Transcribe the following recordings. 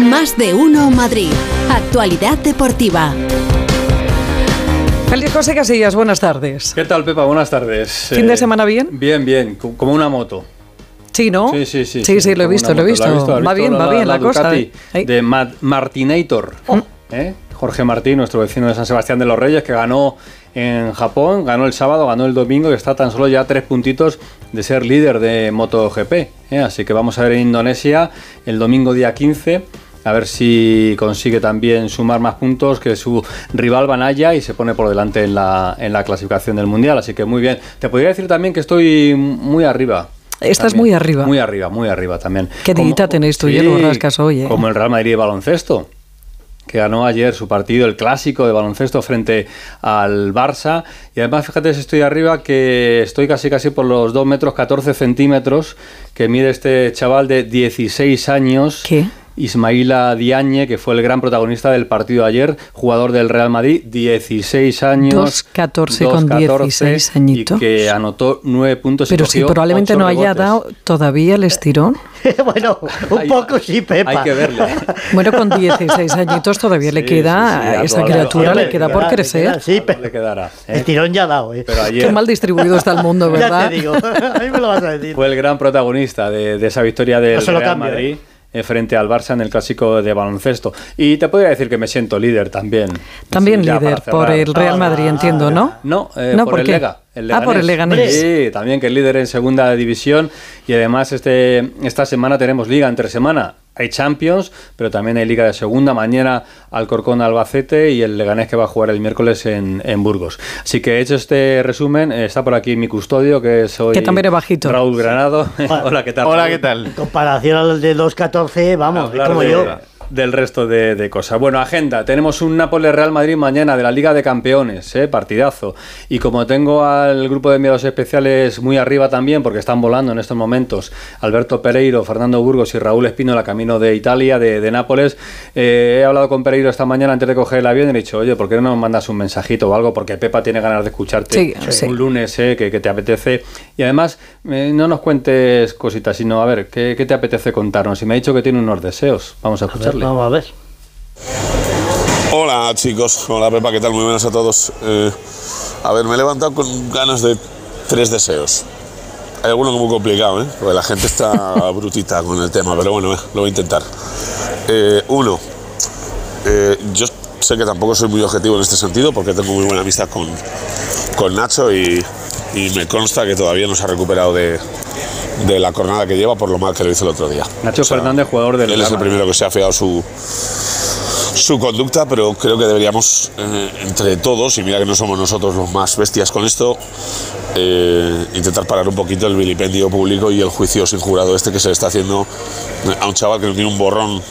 Más de uno Madrid. Actualidad deportiva. Feliz José Casillas, buenas tardes. ¿Qué tal, Pepa? Buenas tardes. ¿Fin de semana bien? Bien, bien, co- como una moto. Sí, ¿no? Sí, sí, sí. Sí, sí, lo he visto, lo he moto. ¿La has visto. ¿Has Va bien, va bien la, cosa. ¿eh? De Ma- Martinator. ¿eh? Jorge Martín, nuestro vecino de San Sebastián de los Reyes, que ganó en Japón, ganó el sábado, ganó el domingo y está tan solo ya a tres puntitos de ser líder de MotoGP. ¿eh? Así que vamos a ver en Indonesia el domingo día 15. A ver si consigue también sumar más puntos que su rival Banaya y se pone por delante en la, en la clasificación del Mundial. Así que muy bien. Te podría decir también que estoy muy arriba. Estás También. muy arriba. Muy arriba, muy arriba también. Qué dita tenéis tú y el Borrascas hoy, ¿eh? Como el Real Madrid de baloncesto, que ganó ayer su partido, el clásico de baloncesto frente al Barça. Y además, fíjate si estoy arriba, que estoy casi casi por los 2 metros 14 centímetros que mide este chaval de 16 años. ¿Qué? Ismaila Diagne, que fue el gran protagonista del partido de ayer, jugador del Real Madrid, 16 años. 2'14 con 16 añitos. Y que anotó 9 puntos. y Pero si probablemente no haya rebotes. dado todavía el estirón. bueno, un Hay- poco sí, Pepa. Hay que verle. Bueno, con 16 añitos todavía le queda, sí, a esta criatura le queda por le crecer. queda, Sí, Le pero quedará. ¿eh? el tirón ya ha dado, ¿eh? Pero ayer Qué mal distribuido está el mundo, Ya ¿verdad? te digo, a mí me lo vas a decir. fue el gran protagonista de, de esa victoria del Real cambio, Madrid. eh, frente al Barça en el clásico de baloncesto. Y te podría decir que me siento líder también. También líder por el Real Madrid, entiendo, ¿no? No, eh, No, por, ¿por el qué? Lega. El Ah, por el Leganés. Sí, también que es líder en segunda división. Y además este, esta semana tenemos liga entre semana. Hay Champions, pero también hay liga de segunda. Mañana Alcorcón Albacete y el Leganés que va a jugar el miércoles en, en Burgos. Así que hecho este resumen, eh, está por aquí mi custodio, que soy Que también es bajito. Raúl Granado. Hola, ¿qué tal? Hola? ¿qué tal? En comparación al de 2.14, vamos, hablar como de- yo. Del resto de, de cosas. Bueno, agenda. Tenemos un Nápoles-Real Madrid mañana de la Liga de Campeones, ¿eh? partidazo. Y como tengo al grupo de enviados especiales muy arriba también, porque están volando en estos momentos, Alberto Pereiro, Fernando Burgos y Raúl Espino, la camino de Italia, de, de Nápoles, eh, he hablado con Pereiro esta mañana antes de coger el avión y le he dicho, oye, ¿por qué no nos mandas un mensajito o algo? Porque Pepa tiene ganas de escucharte Sí, un sí. lunes, ¿eh? que, que te apetece. Y además, eh, no nos cuentes cositas, sino a ver, ¿qué, qué te apetece contarnos? Y me ha dicho que tiene unos deseos. Vamos a A vamos a ver. Hola chicos, hola Pepa, ¿qué tal? Muy buenas a todos. Eh, a ver, me he levantado con ganas de tres deseos. Hay alguno muy complicado, ¿eh? Porque la gente está brutita con el tema, pero bueno, eh, lo voy a intentar. Eh, uno, yo sé que tampoco soy muy objetivo en este sentido porque tengo muy buena amistad con, con Nacho y, y me consta que todavía no se ha recuperado de, de la jornada que lleva por lo mal que lo hizo el otro día. Nacho Fernández, jugador del Él es el primero que se ha fiado su, su conducta, pero creo que deberíamos, eh, entre todos, y mira que no somos nosotros los más bestias con esto, eh, intentar parar un poquito el vilipendio público y el juicio sin jurado este que se le está haciendo a un chaval que no tiene un borrón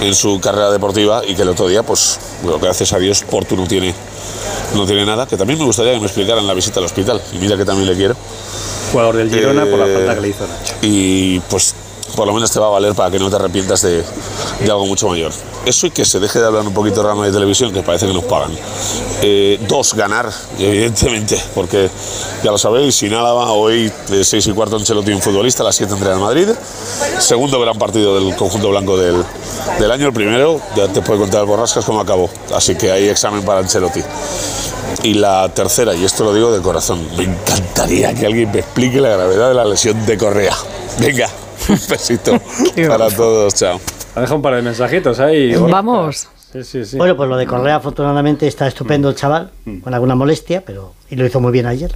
en su carrera deportiva y que el otro día, pues, bueno, gracias a Dios, Portu no tiene, no tiene nada, que también me gustaría que me explicaran la visita al hospital, y mira que también le quiero. Jugador del Girona por la Eh, falta que le hizo Nacho. y pues por lo menos te va a valer para que no te arrepientas de, de algo mucho mayor. Eso y que se deje de hablar un poquito de rama de televisión, que parece que nos pagan. Eh, dos, ganar, evidentemente, porque ya lo sabéis, sin Álava, hoy de 6 y cuarto Ancelotti un futbolista, a las 7 entrena en Madrid. Segundo gran partido del conjunto blanco del, del año, el primero, ya te puede contar el Borrascas cómo acabó, así que hay examen para Ancelotti. Y la tercera, y esto lo digo de corazón, me encantaría que alguien me explique la gravedad de la lesión de Correa. Venga, un besito para todos, chao. Ha dejado un par de mensajitos ahí. Vamos. Sí, sí, sí. Bueno, pues lo de Correa, afortunadamente, está estupendo el chaval, con alguna molestia, pero y lo hizo muy bien ayer.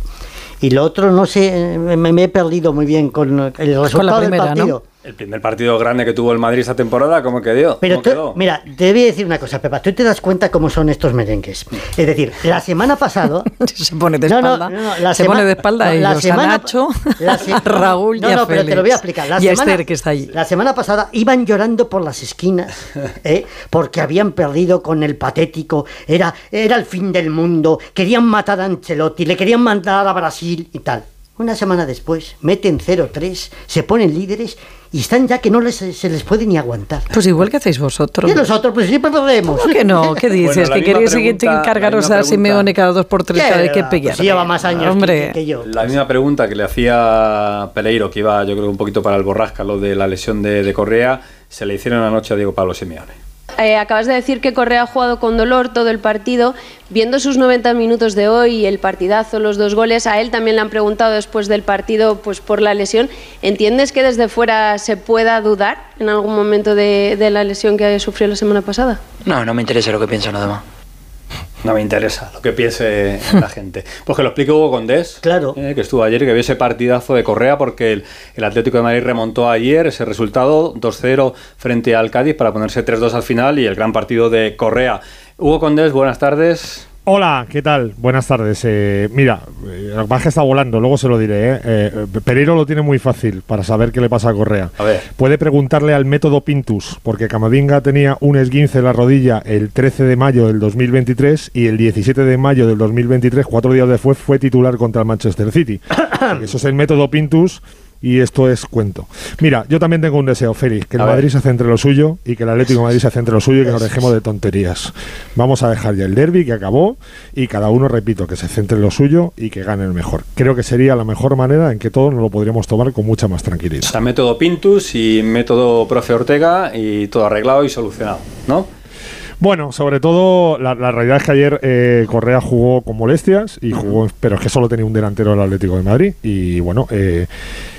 Y lo otro, no sé, me, me he perdido muy bien con el resultado primera, del ¿no? El primer partido grande que tuvo el Madrid esta temporada, ¿cómo quedó? Pero ¿Cómo tú- quedó? mira, te voy a decir una cosa, Pepa. Tú te das cuenta cómo son estos merengues. Es decir, la semana pasada. Se pone de No, no, espalda. no, no, la se pone de espalda no, la semana- a Nacho, la se- a Raúl no, y a no, pero te lo voy a explicar. La y a semana- Esther, que está allí. La semana pasada iban llorando por las esquinas ¿eh? porque habían perdido con el patético. Era, era el fin del mundo. Querían matar a Ancelotti, le querían mandar a Brasil y tal. Una semana después, meten 0-3, se ponen líderes y están ya que no les, se les puede ni aguantar. Pues igual que hacéis vosotros. Y nosotros, pues siempre perdemos. ¿Cómo que no? ¿Qué dices? la ¿Que queréis encargaros a Simeone cada dos por tres vez que Pues pillar? lleva más años que- Hombre, que yo. La misma pregunta que le hacía Peleiro, que iba yo creo un poquito para el borrasca, lo de la lesión de, de Correa, se le hicieron anoche a Diego Pablo Simeone. Eh, acabas de decir que Correa ha jugado con dolor todo el partido. Viendo sus 90 minutos de hoy, el partidazo, los dos goles, a él también le han preguntado después del partido pues, por la lesión. ¿Entiendes que desde fuera se pueda dudar en algún momento de, la lesión que sufrió la semana pasada? No, no me interesa lo que piensa nada más. No me interesa lo que piense la gente. Pues que lo explique Hugo Condés, Claro. eh, que estuvo ayer y que vio ese partidazo de Correa porque el, el Atlético de Madrid remontó ayer ese resultado 2-0 frente al Cádiz para ponerse 3-2 al final y el gran partido de Correa. Hugo Condés, buenas tardes. Hola, ¿qué tal? Buenas tardes. Eh, mira, eh, el baje está volando, luego se lo diré. ¿eh? Eh, Pereiro lo tiene muy fácil para saber qué le pasa a Correa. A ver. Puede preguntarle al método Pintus, porque Camavinga tenía un esguince en la rodilla el 13 de mayo del 2023 y el 17 de mayo del 2023, cuatro días después, fue titular contra el Manchester City. Eso es el método Pintus y esto es cuento. Mira, yo también tengo un deseo, Félix, que el A ver. Madrid se centre en lo suyo y que el Atlético de Madrid se centre en lo suyo y que nos dejemos de tonterías. Vamos a dejar ya el derby que acabó y cada uno, repito, que se centre en lo suyo y que gane el mejor. Creo que sería la mejor manera en que todos nos lo podríamos tomar con mucha más O tranquilidad. sea, método Pintus y método Profe Ortega y todo arreglado y solucionado, ¿no? Bueno, sobre todo, la, la realidad es que ayer eh, Correa jugó con molestias, y jugó, pero es que solo tenía un delantero el Atlético de Madrid. Y bueno, eh,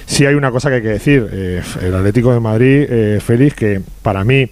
sí hay una cosa que hay que decir. eh, el Atlético de Madrid, eh, Félix, que para mí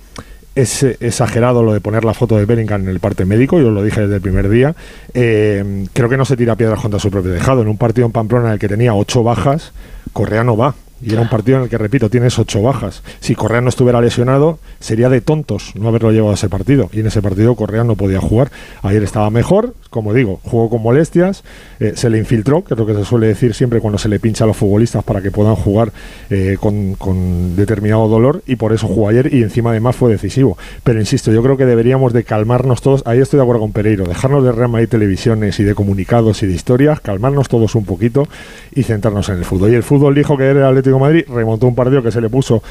es exagerado lo de poner la foto de Bellingham en el parte médico, yo lo dije desde el primer día. Eh, creo que no se tira piedras contra su propio tejado. En un partido en Pamplona en el que tenía ocho bajas, Correa no va. Y era un partido en el que, repito, tienes ocho bajas. Si Correa no estuviera lesionado, sería de tontos no haberlo llevado a ese partido. Y en ese partido Correa no podía jugar. Ayer estaba mejor, como digo, jugó con molestias, eh, se le infiltró, que es lo que se suele decir siempre cuando se le pincha a los futbolistas para que puedan jugar eh, con, con determinado dolor. Y por eso jugó ayer y encima además fue decisivo. Pero insisto, yo creo que deberíamos de calmarnos todos. Ahí estoy de acuerdo con Pereiro. Dejarnos de Real Madrid televisiones y de comunicados y de historias, calmarnos todos un poquito y centrarnos en el fútbol. Y el fútbol dijo que era el Atlético de Madrid, remontó un partido que se le puso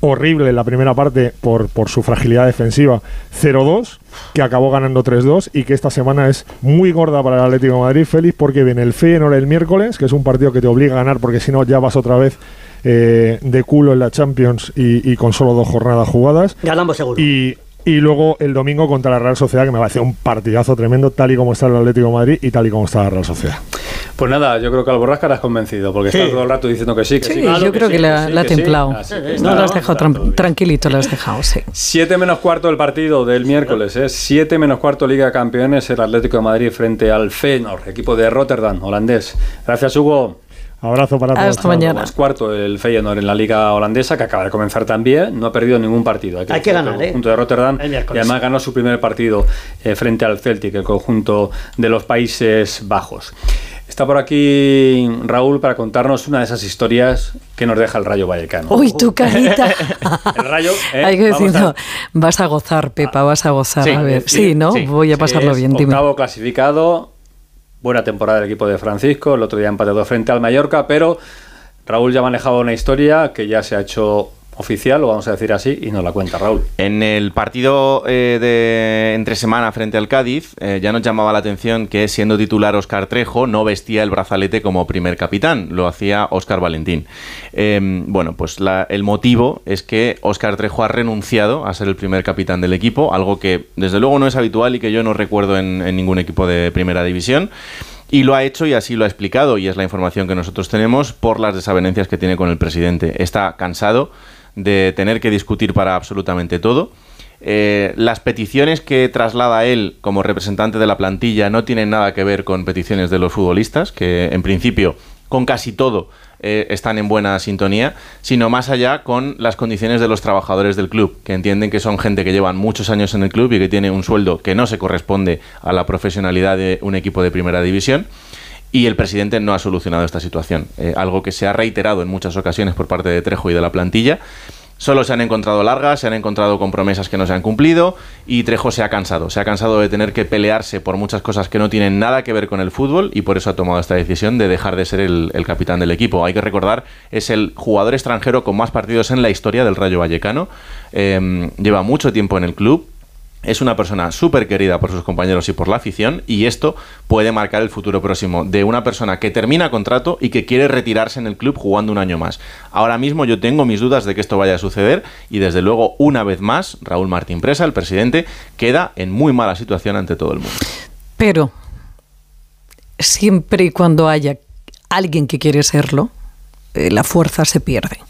horrible en la primera parte por, por su fragilidad defensiva 0-2, que acabó ganando 3-2 y que esta semana es muy gorda para el Atlético de Madrid, Félix, porque viene el Feyenoord el miércoles, que es un partido que te obliga a ganar porque si no ya vas otra vez eh, de culo en la Champions y, y con solo dos jornadas jugadas. Ganamos seguro. Y, y luego el domingo contra la Real Sociedad, que me parece un partidazo tremendo, tal y como está el Atlético de Madrid y tal y como está la Real Sociedad. Pues nada, yo creo que al Borrasca has convencido, porque Sí. está todo el rato diciendo que sí, que sí. Sí, claro yo creo que, la, sí, la ha templado. No lo has dejado tran- tranquilito, lo has dejado, sí. 7 menos cuarto del partido del miércoles, ¿eh? 7 menos cuarto Liga de Campeones, el Atlético de Madrid frente al Feyenoord, equipo de Rotterdam, holandés. Gracias, Hugo. Abrazo para todos. Hasta mañana. Es cuarto el Feyenoord en la Liga holandesa, que acaba de comenzar también. No ha perdido ningún partido. Hay que decir, ganar, el ¿eh? conjunto de Rotterdam. Y además ganó su primer partido eh, frente al Celtic, el conjunto de los Países Bajos. Está por aquí Raúl para contarnos una de esas historias que nos deja el Rayo Vallecano. Uy, tu carita. El Rayo, ¿eh? Hay que Vamos decir, a- no, vas a gozar, Pepa, vas a gozar. Sí, a ver, sí, sí, ¿no? sí. Voy a pasarlo bien, dime. Octavo clasificado, buena temporada del equipo de Francisco, el otro día empatado frente al Mallorca, pero Raúl ya manejaba una historia que ya se ha hecho oficial, lo vamos a decir así, y nos la cuenta Raúl. En el partido eh, de entre semana frente al Cádiz, eh, ya nos llamaba la atención que siendo titular Oscar Trejo no vestía el brazalete como primer capitán, lo hacía Oscar Valentín. Eh, bueno, pues el motivo es que Oscar Trejo ha renunciado a ser el primer capitán del equipo, algo que desde luego no es habitual y que yo no recuerdo en, en ningún equipo de primera división. Y lo ha hecho y así lo ha explicado, y es la información que nosotros tenemos por las desavenencias que tiene con el presidente. Está cansado de tener que discutir para absolutamente todo. Eh, las peticiones que traslada él como representante de la plantilla no tienen nada que ver con peticiones de los futbolistas, que en principio con casi todo eh, están en buena sintonía, sino más allá con las condiciones de los trabajadores del club, que entienden que son gente que llevan muchos años en el club y que tiene un sueldo que no se corresponde a la profesionalidad de un equipo de primera división. Y el presidente no ha solucionado esta situación, eh, algo que se ha reiterado en muchas ocasiones por parte de Trejo y de la plantilla. Solo se han encontrado largas, se han encontrado con promesas que no se han cumplido y Trejo se ha cansado. Se ha cansado de tener que pelearse por muchas cosas que no tienen nada que ver con el fútbol y por eso ha tomado esta decisión de dejar de ser el, capitán del equipo. Hay que recordar, es el jugador extranjero con más partidos en la historia del Rayo Vallecano. Eh, lleva mucho tiempo en el club. Es una persona súper querida por sus compañeros y por la afición y esto puede marcar el futuro próximo de una persona que termina contrato y que quiere retirarse en el club jugando un año más. Ahora mismo yo tengo mis dudas de que esto vaya a suceder y desde luego una vez más Raúl Martín Presa, el presidente, queda en muy mala situación ante todo el mundo. Pero siempre y cuando haya alguien que quiere serlo, eh, la fuerza se pierde.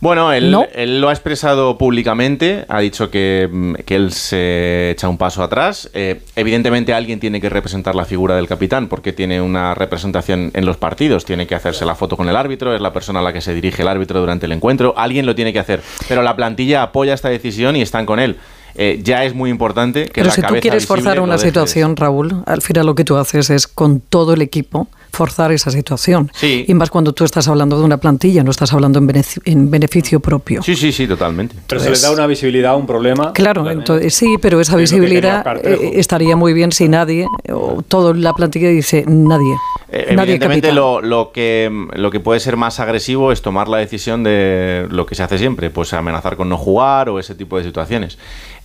Bueno, él, ¿No? él lo ha expresado públicamente, ha dicho que, mm, que él se echa un paso atrás. Eh, evidentemente alguien tiene que representar la figura del capitán porque tiene una representación en los partidos, tiene que hacerse la foto con el árbitro, es la persona a la que se dirige el árbitro durante el encuentro, alguien lo tiene que hacer. Pero la plantilla apoya esta decisión y están con él. Eh, ya es muy importante que Pero la si tú quieres forzar una situación, Raúl, al final lo que tú haces es con todo el equipo forzar esa situación. Sí. Y más cuando tú estás hablando de una plantilla, no estás hablando en beneficio, en beneficio propio. Sí, sí, sí, totalmente. Pero se le da una visibilidad a un problema. Claro, entonces, sí, pero esa visibilidad eh, estaría muy bien si nadie, o toda la plantilla dice nadie. Eh, nadie Evidentemente lo, lo que, lo que puede ser más agresivo es tomar la decisión de lo que se hace siempre, pues amenazar con no jugar o ese tipo de situaciones.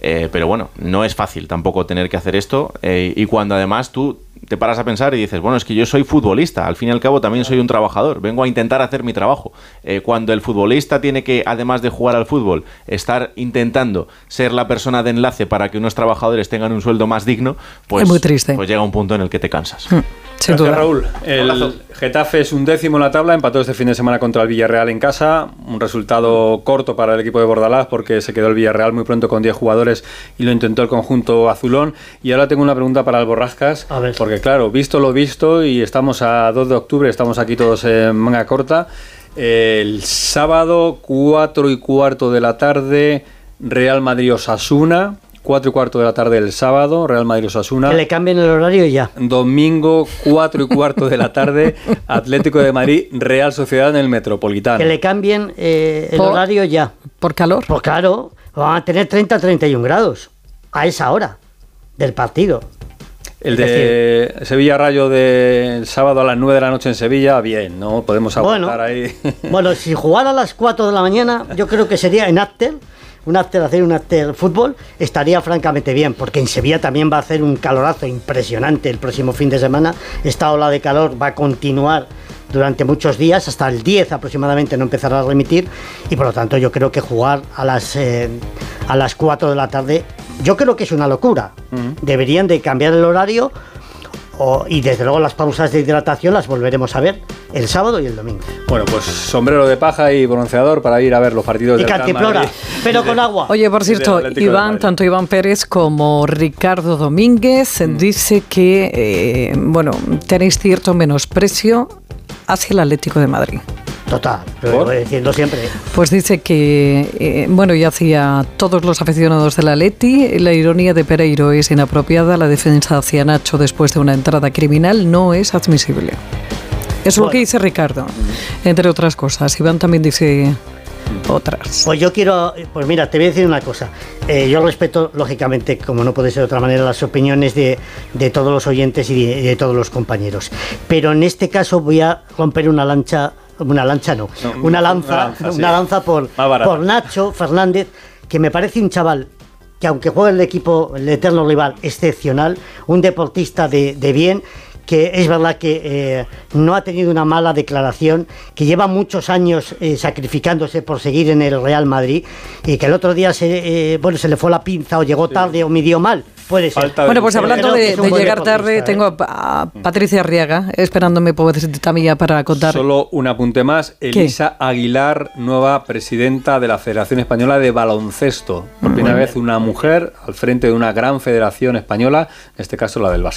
Eh, pero bueno, no es fácil tampoco tener que hacer esto eh, y cuando además tú te paras a pensar y dices, bueno, es que yo soy futbolista, al fin y al cabo también soy un trabajador, vengo a intentar hacer mi trabajo. Eh, cuando el futbolista tiene que, además de jugar al fútbol, estar intentando ser la persona de enlace para que unos trabajadores tengan un sueldo más digno, pues, Es muy triste. pues llega un punto en el que te cansas. Sin Gracias, duda. Raúl. El Getafe es un décimo en la tabla, empató este fin de semana contra el Villarreal en casa. Un resultado corto para el equipo de Bordalás porque se quedó el Villarreal muy pronto con 10 jugadores y lo intentó el conjunto azulón. Y ahora tengo una pregunta para el Borrascas. A ver. Porque claro, visto lo visto y estamos a 2 de octubre, estamos aquí todos en manga corta. El sábado, 4 y cuarto de la tarde, Real Madrid-Osasuna. 4 y cuarto de la tarde el sábado, Real Madrid-Osasuna. Que le cambien el horario ya. Domingo, 4 y cuarto de la tarde, Atlético de Madrid, Real Sociedad en el Metropolitano. Que le cambien eh, el Por- horario ya. Por calor. Pues claro, van a tener 30-31 grados a esa hora del partido. El de Sevilla Rayo del sábado a las 9 de la noche en Sevilla, bien, ¿no? Podemos aguantar Bueno, ahí. bueno, si jugara a las 4 de la mañana, yo creo que sería en After, un After, hacer un After fútbol, estaría francamente bien, porque en Sevilla también va a hacer un calorazo impresionante el próximo fin de semana. Esta ola de calor va a continuar durante muchos días, hasta el 10 aproximadamente no empezará a remitir, y por lo tanto yo creo que jugar a las, eh, a las 4 de la tarde, yo creo que es una locura. Deberían de cambiar el horario o- y desde luego las pausas de hidratación las volveremos a ver el sábado y el domingo. Bueno, pues sombrero de paja y bronceador para ir a ver los partidos Y del Real pero con agua. Oye, por cierto, Iván, tanto Iván Pérez como Ricardo Domínguez Mm. dice que, eh, bueno, tenéis cierto menosprecio hacia el Atlético de Madrid. Total, lo diciendo siempre. Pues dice que, eh, bueno, y hacia todos los aficionados del Atleti, la ironía de Pereiro es inapropiada, la defensa hacia Nacho después de una entrada criminal no es admisible. Es lo que dice Ricardo, entre otras cosas. Iván también dice otras. Pues yo quiero, pues mira, te voy a decir una cosa. Eh, yo respeto, lógicamente, como no puede ser de otra manera, las opiniones de, de todos los oyentes y de, y de todos los compañeros. Pero en este caso voy a romper una lancha, una lancha no, No, una una lanza, sí. una lanza por, por Nacho Fernández, que me parece un chaval que aunque juegue el equipo, el eterno rival, excepcional, un deportista de, de bien, que es verdad que eh, no ha tenido una mala declaración, que lleva muchos años eh, sacrificándose por seguir en el Real Madrid y que el otro día se, eh, bueno, se le fue la pinza o llegó tarde o midió mal. Puede ser. Falta Bueno, pues hablando de, de llegar tarde, ¿eh? tengo a, a Patricia Arriaga esperándome pobrecita mía para contar. Solo un apunte más. Elisa Aguilar, nueva presidenta de la Federación Española de Baloncesto. Por primera vez una mujer al frente de una gran federación española, en este caso la del básquet.